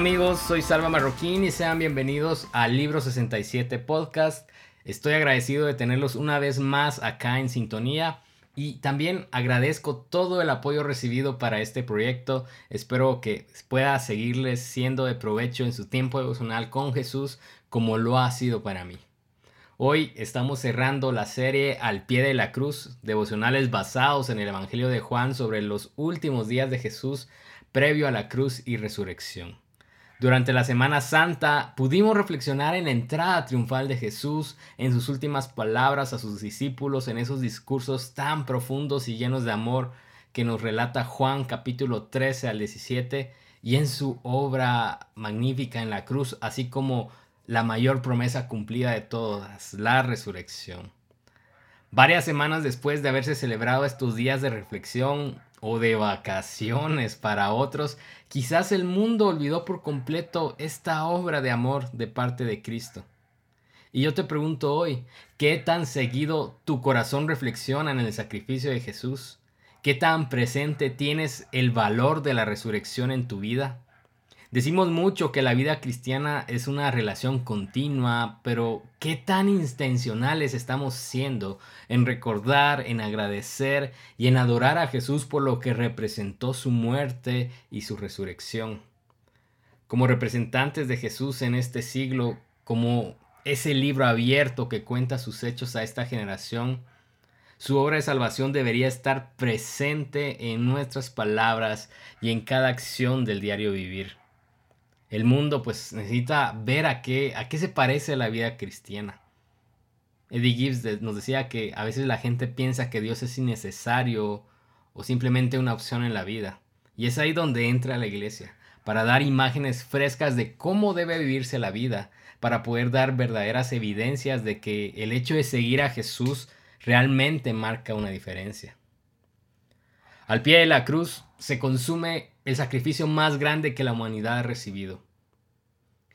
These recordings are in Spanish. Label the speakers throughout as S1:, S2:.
S1: Amigos, soy Salva Marroquín y sean bienvenidos al Libro 67 Podcast. Estoy agradecido de tenerlos una vez más acá en sintonía y también agradezco todo el apoyo recibido para este proyecto. Espero que pueda seguirles siendo de provecho en su tiempo devocional con Jesús como lo ha sido para mí. Hoy estamos cerrando la serie Al pie de la cruz, devocionales basados en el Evangelio de Juan sobre los últimos días de Jesús previo a la cruz y resurrección. Durante la Semana Santa pudimos reflexionar en la entrada triunfal de Jesús, en sus últimas palabras a sus discípulos, en esos discursos tan profundos y llenos de amor que nos relata Juan capítulo 13 al 17 y en su obra magnífica en la cruz, así como la mayor promesa cumplida de todas, la resurrección. Varias semanas después de haberse celebrado estos días de reflexión, o de vacaciones para otros, quizás el mundo olvidó por completo esta obra de amor de parte de Cristo. Y yo te pregunto hoy, ¿qué tan seguido tu corazón reflexiona en el sacrificio de Jesús? ¿Qué tan presente tienes el valor de la resurrección en tu vida? Decimos mucho que la vida cristiana es una relación continua, pero ¿qué tan intencionales estamos siendo en recordar, en agradecer y en adorar a Jesús por lo que representó su muerte y su resurrección? Como representantes de Jesús en este siglo, como ese libro abierto que cuenta sus hechos a esta generación, su obra de salvación debería estar presente en nuestras palabras y en cada acción del diario vivir el mundo pues necesita ver a qué, a qué se parece la vida cristiana. Eddie Gibbs nos decía que a veces la gente piensa que Dios es innecesario o simplemente una opción en la vida. Y es ahí donde entra la iglesia, para dar imágenes frescas de cómo debe vivirse la vida, para poder dar verdaderas evidencias de que el hecho de seguir a Jesús realmente marca una diferencia. Al pie de la cruz se consume el sacrificio más grande que la humanidad ha recibido.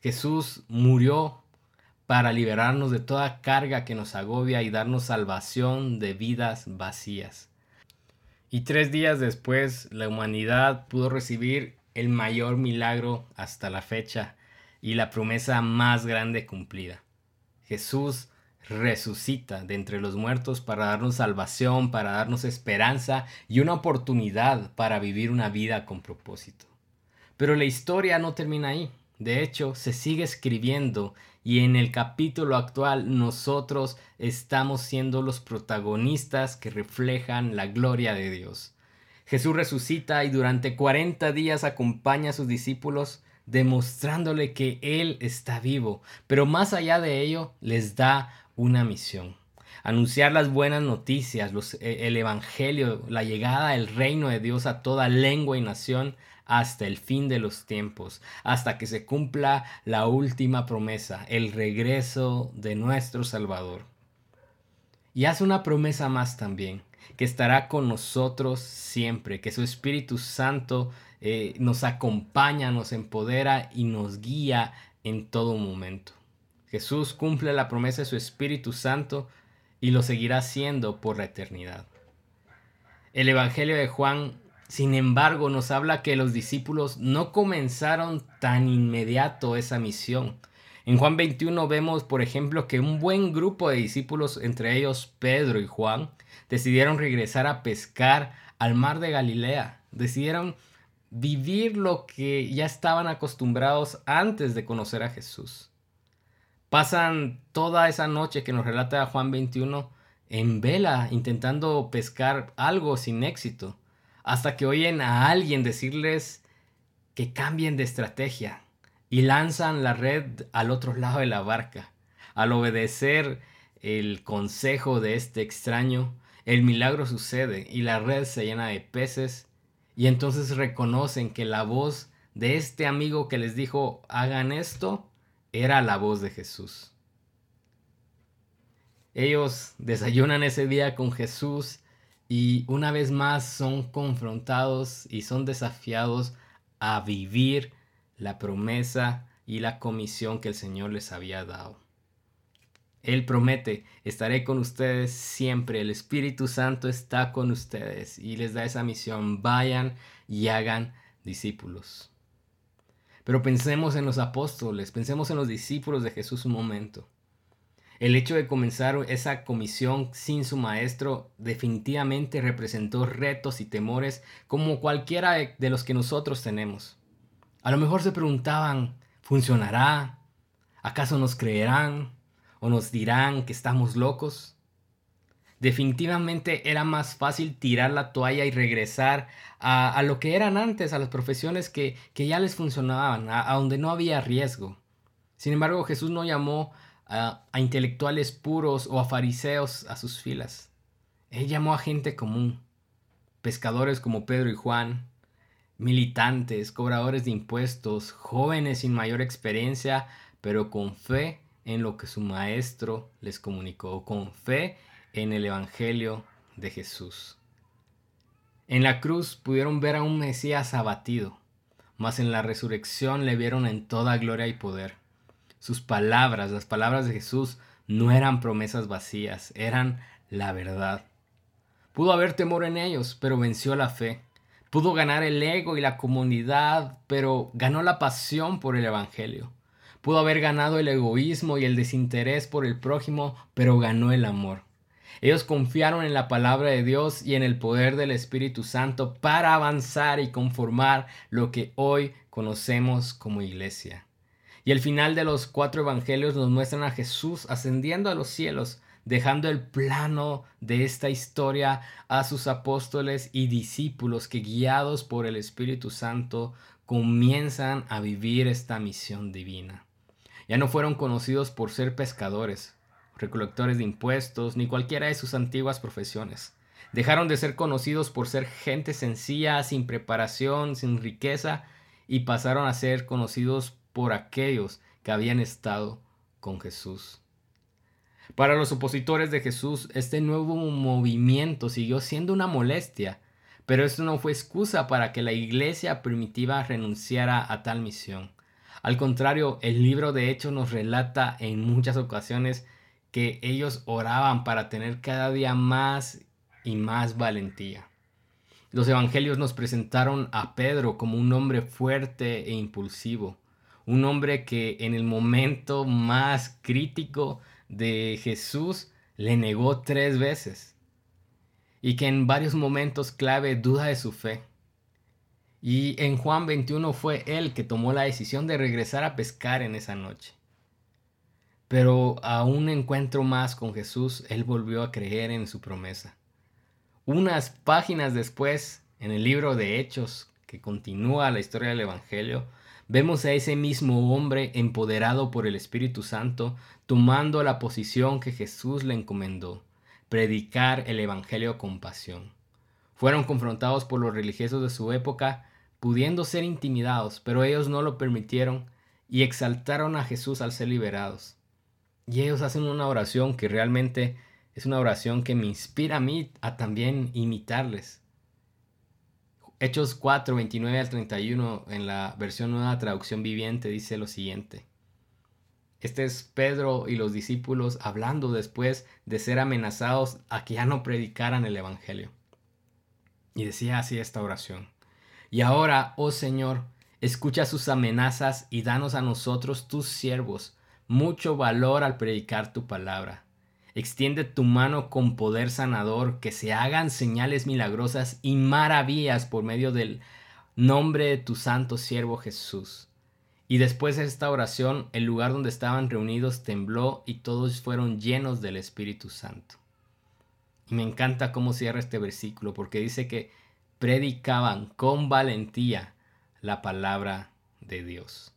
S1: Jesús murió para liberarnos de toda carga que nos agobia y darnos salvación de vidas vacías. Y tres días después la humanidad pudo recibir el mayor milagro hasta la fecha y la promesa más grande cumplida. Jesús resucita de entre los muertos para darnos salvación, para darnos esperanza y una oportunidad para vivir una vida con propósito. Pero la historia no termina ahí. De hecho, se sigue escribiendo y en el capítulo actual nosotros estamos siendo los protagonistas que reflejan la gloria de Dios. Jesús resucita y durante 40 días acompaña a sus discípulos demostrándole que Él está vivo, pero más allá de ello les da una misión. Anunciar las buenas noticias, e, el Evangelio, la llegada del reino de Dios a toda lengua y nación hasta el fin de los tiempos, hasta que se cumpla la última promesa, el regreso de nuestro Salvador. Y hace una promesa más también, que estará con nosotros siempre, que su Espíritu Santo eh, nos acompaña, nos empodera y nos guía en todo momento. Jesús cumple la promesa de su Espíritu Santo y lo seguirá haciendo por la eternidad. El Evangelio de Juan, sin embargo, nos habla que los discípulos no comenzaron tan inmediato esa misión. En Juan 21 vemos, por ejemplo, que un buen grupo de discípulos, entre ellos Pedro y Juan, decidieron regresar a pescar al mar de Galilea. Decidieron vivir lo que ya estaban acostumbrados antes de conocer a Jesús. Pasan toda esa noche que nos relata Juan 21 en vela intentando pescar algo sin éxito, hasta que oyen a alguien decirles que cambien de estrategia y lanzan la red al otro lado de la barca. Al obedecer el consejo de este extraño, el milagro sucede y la red se llena de peces y entonces reconocen que la voz de este amigo que les dijo hagan esto era la voz de Jesús. Ellos desayunan ese día con Jesús y una vez más son confrontados y son desafiados a vivir la promesa y la comisión que el Señor les había dado. Él promete, estaré con ustedes siempre, el Espíritu Santo está con ustedes y les da esa misión, vayan y hagan discípulos. Pero pensemos en los apóstoles, pensemos en los discípulos de Jesús un momento. El hecho de comenzar esa comisión sin su maestro definitivamente representó retos y temores como cualquiera de los que nosotros tenemos. A lo mejor se preguntaban, ¿funcionará? ¿Acaso nos creerán? ¿O nos dirán que estamos locos? Definitivamente era más fácil tirar la toalla y regresar a, lo que eran antes, a las profesiones que, ya les funcionaban, a, donde no había riesgo. Sin embargo, Jesús no llamó a, a intelectuales puros o a fariseos a sus filas. Él llamó a gente común, pescadores como Pedro y Juan, militantes, cobradores de impuestos, jóvenes sin mayor experiencia, pero con fe en lo que su maestro les comunicó, con fe en el Evangelio de Jesús. En la cruz pudieron ver a un Mesías abatido, mas en la resurrección le vieron en toda gloria y poder. Sus palabras, las palabras de Jesús, no eran promesas vacías, eran la verdad. Pudo haber temor en ellos, pero venció la fe. Pudo ganar el ego y la comunidad, pero ganó la pasión por el Evangelio. Pudo haber ganado el egoísmo y el desinterés por el prójimo, pero ganó el amor. Ellos confiaron en la palabra de Dios y en el poder del Espíritu Santo para avanzar y conformar lo que hoy conocemos como iglesia. Y el final de los cuatro evangelios nos muestran a Jesús ascendiendo a los cielos, dejando el plano de esta historia a sus apóstoles y discípulos que guiados por el Espíritu Santo comienzan a vivir esta misión divina. Ya no fueron conocidos por ser pescadores, recolectores de impuestos, ni cualquiera de sus antiguas profesiones. Dejaron de ser conocidos por ser gente sencilla, sin preparación, sin riqueza, y pasaron a ser conocidos por aquellos que habían estado con Jesús. Para los opositores de Jesús, este nuevo movimiento siguió siendo una molestia, pero esto no fue excusa para que la iglesia primitiva renunciara a tal misión. Al contrario, el libro de Hechos nos relata en muchas ocasiones que ellos oraban para tener cada día más y más valentía. Los evangelios nos presentaron a Pedro como un hombre fuerte e impulsivo, un hombre que en el momento más crítico de Jesús le negó tres veces y que en varios momentos clave duda de su fe. Y en Juan 21 fue él que tomó la decisión de regresar a pescar en esa noche. Pero a un encuentro más con Jesús, él volvió a creer en su promesa. Unas páginas después, en el libro de Hechos, que continúa la historia del Evangelio, vemos a ese mismo hombre empoderado por el Espíritu Santo, tomando la posición que Jesús le encomendó, predicar el Evangelio con pasión. Fueron confrontados por los religiosos de su época, pudiendo ser intimidados, pero ellos no lo permitieron y exaltaron a Jesús al ser liberados. Y ellos hacen una oración que realmente es una oración que me inspira a mí a también imitarles. Hechos 4, 29 al 31 en la versión nueva traducción viviente dice lo siguiente. Este es Pedro y los discípulos hablando después de ser amenazados a que ya no predicaran el Evangelio. Y decía así esta oración. Y ahora, oh Señor, escucha sus amenazas y danos a nosotros, tus siervos, mucho valor al predicar tu palabra. Extiende tu mano con poder sanador, que se hagan señales milagrosas y maravillas por medio del nombre de tu santo siervo Jesús. Y después de esta oración, el lugar donde estaban reunidos tembló y todos fueron llenos del Espíritu Santo. Y me encanta cómo cierra este versículo, porque dice que predicaban con valentía la palabra de Dios.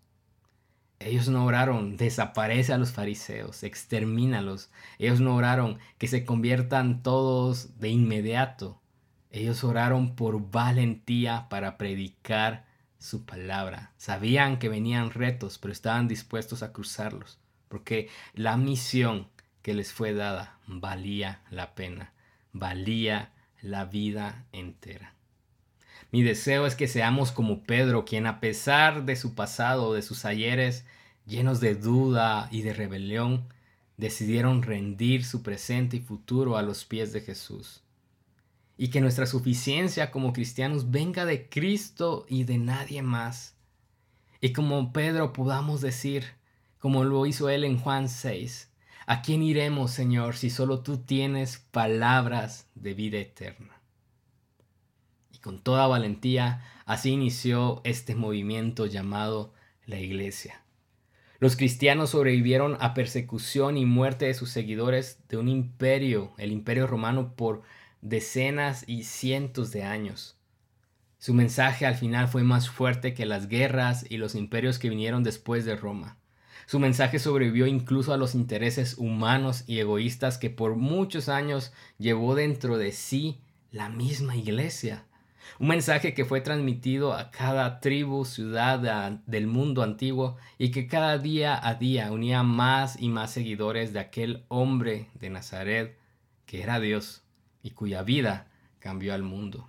S1: Ellos no oraron, desaparece a los fariseos, extermínalos. Ellos no oraron, que se conviertan todos de inmediato. Ellos oraron por valentía para predicar su palabra. Sabían que venían retos, pero estaban dispuestos a cruzarlos, porque la misión que les fue dada valía la pena, valía la vida entera. Mi deseo es que seamos como Pedro, quien a pesar de su pasado, de sus ayeres, llenos de duda y de rebelión, decidieron rendir su presente y futuro a los pies de Jesús. Y que nuestra suficiencia como cristianos venga de Cristo y de nadie más. Y como Pedro podamos decir, como lo hizo él en Juan 6, ¿a quién iremos, Señor, si solo tú tienes palabras de vida eterna? Y con toda valentía, así inició este movimiento llamado la Iglesia. Los cristianos sobrevivieron a persecución y muerte de sus seguidores de un imperio, el imperio romano, por decenas y cientos de años. Su mensaje al final fue más fuerte que las guerras y los imperios que vinieron después de Roma. Su mensaje sobrevivió incluso a los intereses humanos y egoístas que por muchos años llevó dentro de sí la misma iglesia. Un mensaje que fue transmitido a cada tribu, ciudad del mundo antiguo y que cada día a día unía más y más seguidores de aquel hombre de Nazaret que era Dios y cuya vida cambió al mundo.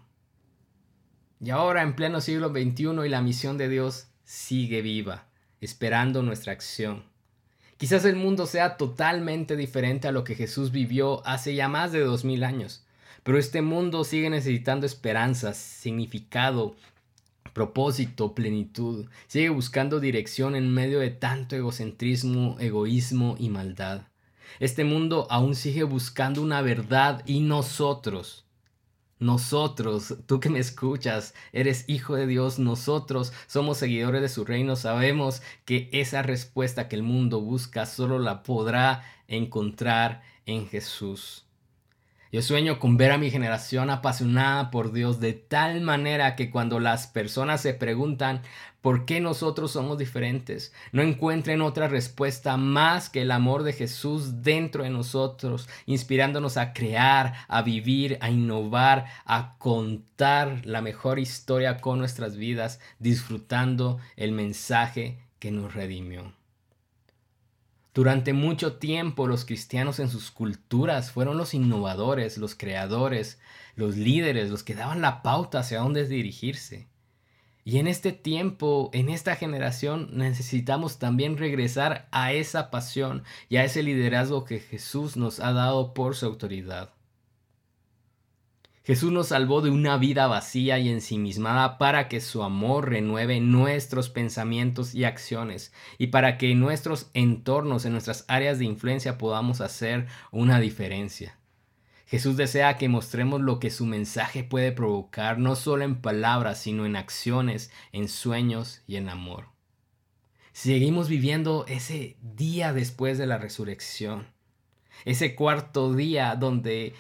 S1: Y ahora en pleno siglo XXI y la misión de Dios sigue viva, esperando nuestra acción. Quizás el mundo sea totalmente diferente a lo que Jesús vivió hace ya más de dos mil años, pero este mundo sigue necesitando esperanzas, significado, propósito, plenitud. Sigue buscando dirección en medio de tanto egocentrismo, egoísmo y maldad. Este mundo aún sigue buscando una verdad y nosotros, nosotros, tú que me escuchas, eres hijo de Dios, nosotros somos seguidores de su reino, sabemos que esa respuesta que el mundo busca solo la podrá encontrar en Jesús. Yo sueño con ver a mi generación apasionada por Dios de tal manera que cuando las personas se preguntan por qué nosotros somos diferentes, no encuentren otra respuesta más que el amor de Jesús dentro de nosotros, inspirándonos a crear, a vivir, a innovar, a contar la mejor historia con nuestras vidas, disfrutando el mensaje que nos redimió. Durante mucho tiempo los cristianos en sus culturas fueron los innovadores, los creadores, los líderes, los que daban la pauta hacia dónde dirigirse. Y en este tiempo, en esta generación, necesitamos también regresar a esa pasión y a ese liderazgo que Jesús nos ha dado por su autoridad. Jesús nos salvó de una vida vacía y ensimismada para que su amor renueve nuestros pensamientos y acciones y para que en nuestros entornos, en nuestras áreas de influencia podamos hacer una diferencia. Jesús desea que mostremos lo que su mensaje puede provocar, no solo en palabras, sino en acciones, en sueños y en amor. Seguimos viviendo ese día después de la resurrección, ese cuarto día donde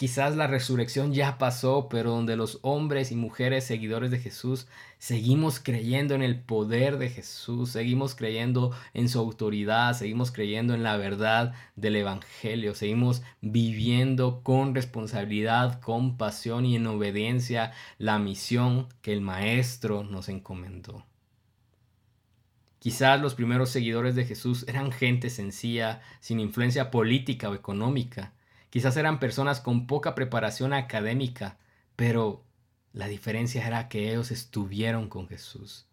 S1: Quizás la resurrección ya pasó, pero donde los hombres y mujeres seguidores de Jesús seguimos creyendo en el poder de Jesús, seguimos creyendo en su autoridad, seguimos creyendo en la verdad del Evangelio, seguimos viviendo con responsabilidad, con pasión y en obediencia la misión que el Maestro nos encomendó. Quizás los primeros seguidores de Jesús eran gente sencilla, sin influencia política o económica Quizás eran personas con poca preparación académica, pero la diferencia era que ellos estuvieron con Jesús.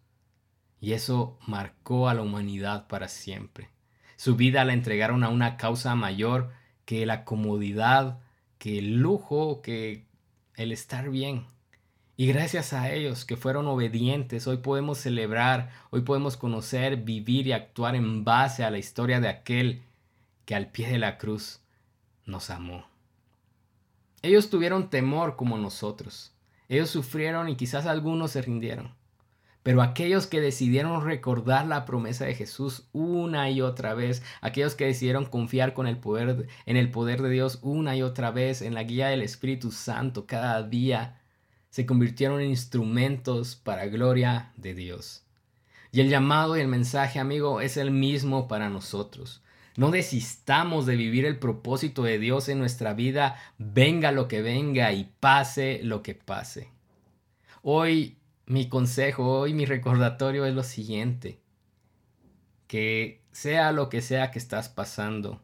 S1: Y eso marcó a la humanidad para siempre. Su vida la entregaron a una causa mayor que la comodidad, que el lujo, que el estar bien. Y gracias a ellos que fueron obedientes, hoy podemos celebrar, hoy podemos conocer, vivir y actuar en base a la historia de aquel que al pie de la cruz nos amó. Ellos tuvieron temor como nosotros. Ellos sufrieron y quizás algunos se rindieron. Pero aquellos que decidieron recordar la promesa de Jesús una y otra vez, aquellos que decidieron confiar con el poder, en el poder de Dios una y otra vez, en la guía del Espíritu Santo cada día, se convirtieron en instrumentos para gloria de Dios. Y el llamado y el mensaje, amigo, es el mismo para nosotros. No desistamos de vivir el propósito de Dios en nuestra vida, venga lo que venga y pase lo que pase. Hoy mi consejo, hoy mi recordatorio es lo siguiente. Que sea lo que sea que estás pasando,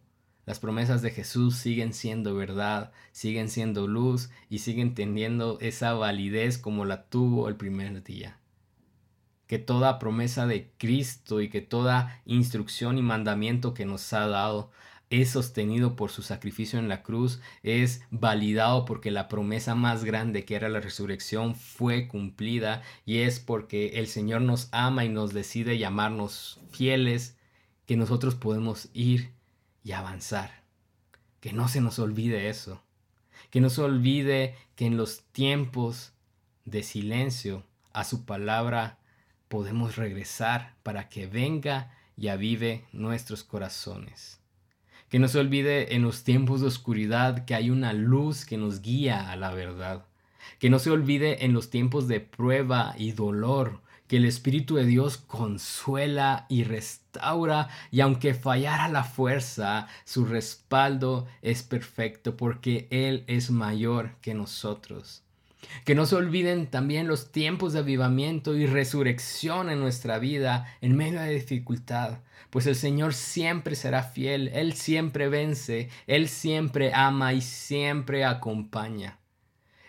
S1: las promesas de Jesús siguen siendo verdad, siguen siendo luz y siguen teniendo esa validez como la tuvo el primer día que toda promesa de Cristo y que toda instrucción y mandamiento que nos ha dado es sostenido por su sacrificio en la cruz, es validado porque la promesa más grande que era la resurrección fue cumplida y es porque el Señor nos ama y nos decide llamarnos fieles, que nosotros podemos ir y avanzar. Que no se nos olvide eso. Que no se olvide que en los tiempos de silencio a su palabra podemos regresar para que venga y avive nuestros corazones. Que no se olvide en los tiempos de oscuridad que hay una luz que nos guía a la verdad. Que no se olvide en los tiempos de prueba y dolor que el Espíritu de Dios consuela y restaura y aunque fallara la fuerza, su respaldo es perfecto porque Él es mayor que nosotros. Que no se olviden también los tiempos de avivamiento y resurrección en nuestra vida en medio de dificultad, pues el Señor siempre será fiel, Él siempre vence, Él siempre ama y siempre acompaña.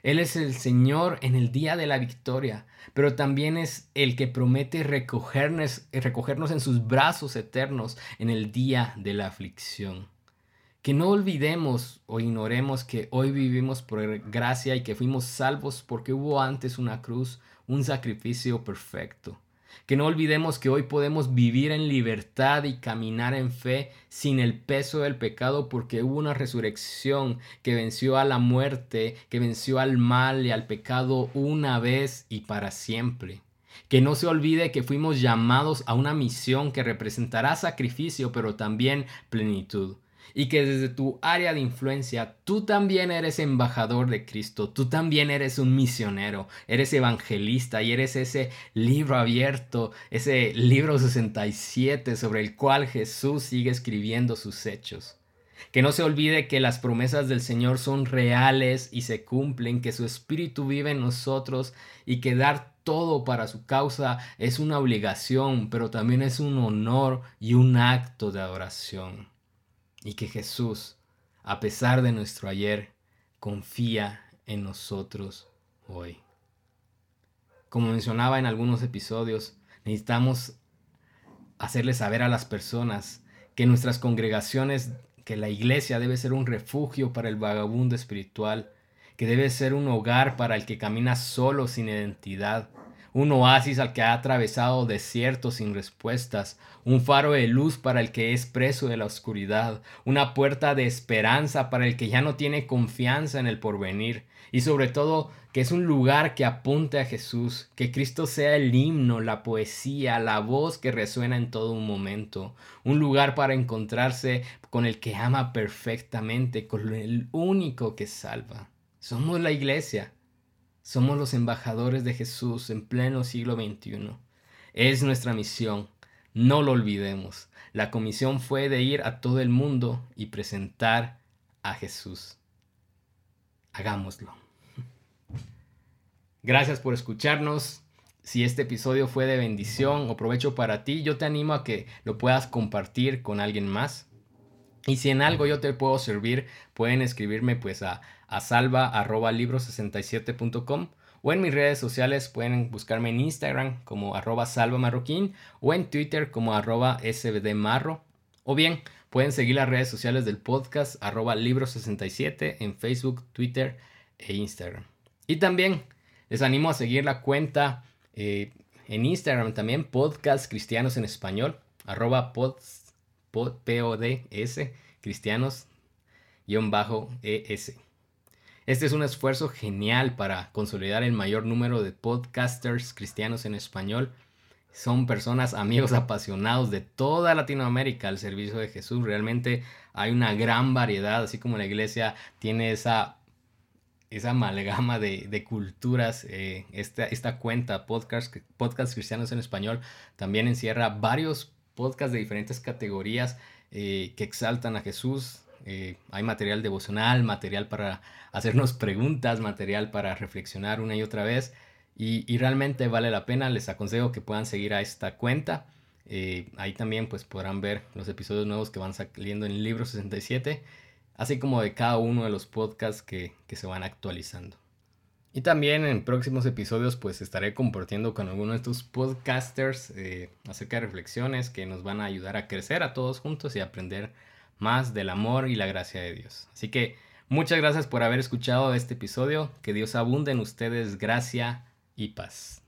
S1: Él es el Señor en el día de la victoria, pero también es el que promete recogernos, recogernos en sus brazos eternos en el día de la aflicción. Que no olvidemos o ignoremos que hoy vivimos por gracia y que fuimos salvos porque hubo antes una cruz, un sacrificio perfecto. Que no olvidemos que hoy podemos vivir en libertad y caminar en fe sin el peso del pecado porque hubo una resurrección que venció a la muerte, que venció al mal y al pecado una vez y para siempre. Que no se olvide que fuimos llamados a una misión que representará sacrificio pero también plenitud y que desde tu área de influencia tú también eres embajador de Cristo, tú también eres un misionero, eres evangelista y eres ese libro abierto, ese libro 67 sobre el cual Jesús sigue escribiendo sus hechos. Que no se olvide que las promesas del Señor son reales y se cumplen, que su Espíritu vive en nosotros y que dar todo para su causa es una obligación, pero también es un honor y un acto de adoración y que Jesús, a pesar de nuestro ayer, confía en nosotros hoy. Como mencionaba en algunos episodios, necesitamos hacerle saber a las personas que nuestras congregaciones, que la iglesia debe ser un refugio para el vagabundo espiritual, que debe ser un hogar para el que camina solo sin identidad, un oasis al que ha atravesado desiertos sin respuestas, un faro de luz para el que es preso de la oscuridad, una puerta de esperanza para el que ya no tiene confianza en el porvenir, y sobre todo que es un lugar que apunte a Jesús, que Cristo sea el himno, la poesía, la voz que resuena en todo un momento, un lugar para encontrarse con el que ama perfectamente, con el único que salva. Somos la iglesia, somos los embajadores de Jesús en pleno siglo XXI. Es nuestra misión, no lo olvidemos. La comisión fue de ir a todo el mundo y presentar a Jesús. Hagámoslo. Gracias por escucharnos. Si este episodio fue de bendición o provecho para ti, yo te animo a que lo puedas compartir con alguien más. Y si en algo yo te puedo servir, pueden escribirme pues a, a salva.libro67.com o en mis redes sociales pueden buscarme en Instagram como arroba salvamarroquín o en Twitter como arroba sbdmarro. O bien pueden seguir las redes sociales del podcast arroba libro67 en Facebook, Twitter e Instagram. Y también les animo a seguir la cuenta eh, en Instagram también, podcast cristianos en español, arroba pods PODS, cristianos, bajo ES. Este es un esfuerzo genial para consolidar el mayor número de podcasters cristianos en español. Son personas, amigos apasionados de toda Latinoamérica al servicio de Jesús. Realmente hay una gran variedad, así como la iglesia tiene esa, esa amalgama de, culturas. Eh, esta, esta, cuenta, podcast, podcast Cristianos en Español, también encierra varios podcast de diferentes categorías eh, que exaltan a Jesús. Eh, hay material devocional, material para hacernos preguntas, material para reflexionar una y otra vez. Y, realmente vale la pena. Les aconsejo que puedan seguir a esta cuenta. Eh, ahí también pues podrán ver los episodios nuevos que van saliendo en el libro 67, así como de cada uno de los podcasts que se van actualizando. Y también en próximos episodios pues estaré compartiendo con algunos de estos podcasters eh, acerca de reflexiones que nos van a ayudar a crecer a todos juntos y aprender más del amor y la gracia de Dios. Así que muchas gracias por haber escuchado este episodio. Que Dios abunde en ustedes gracia y paz.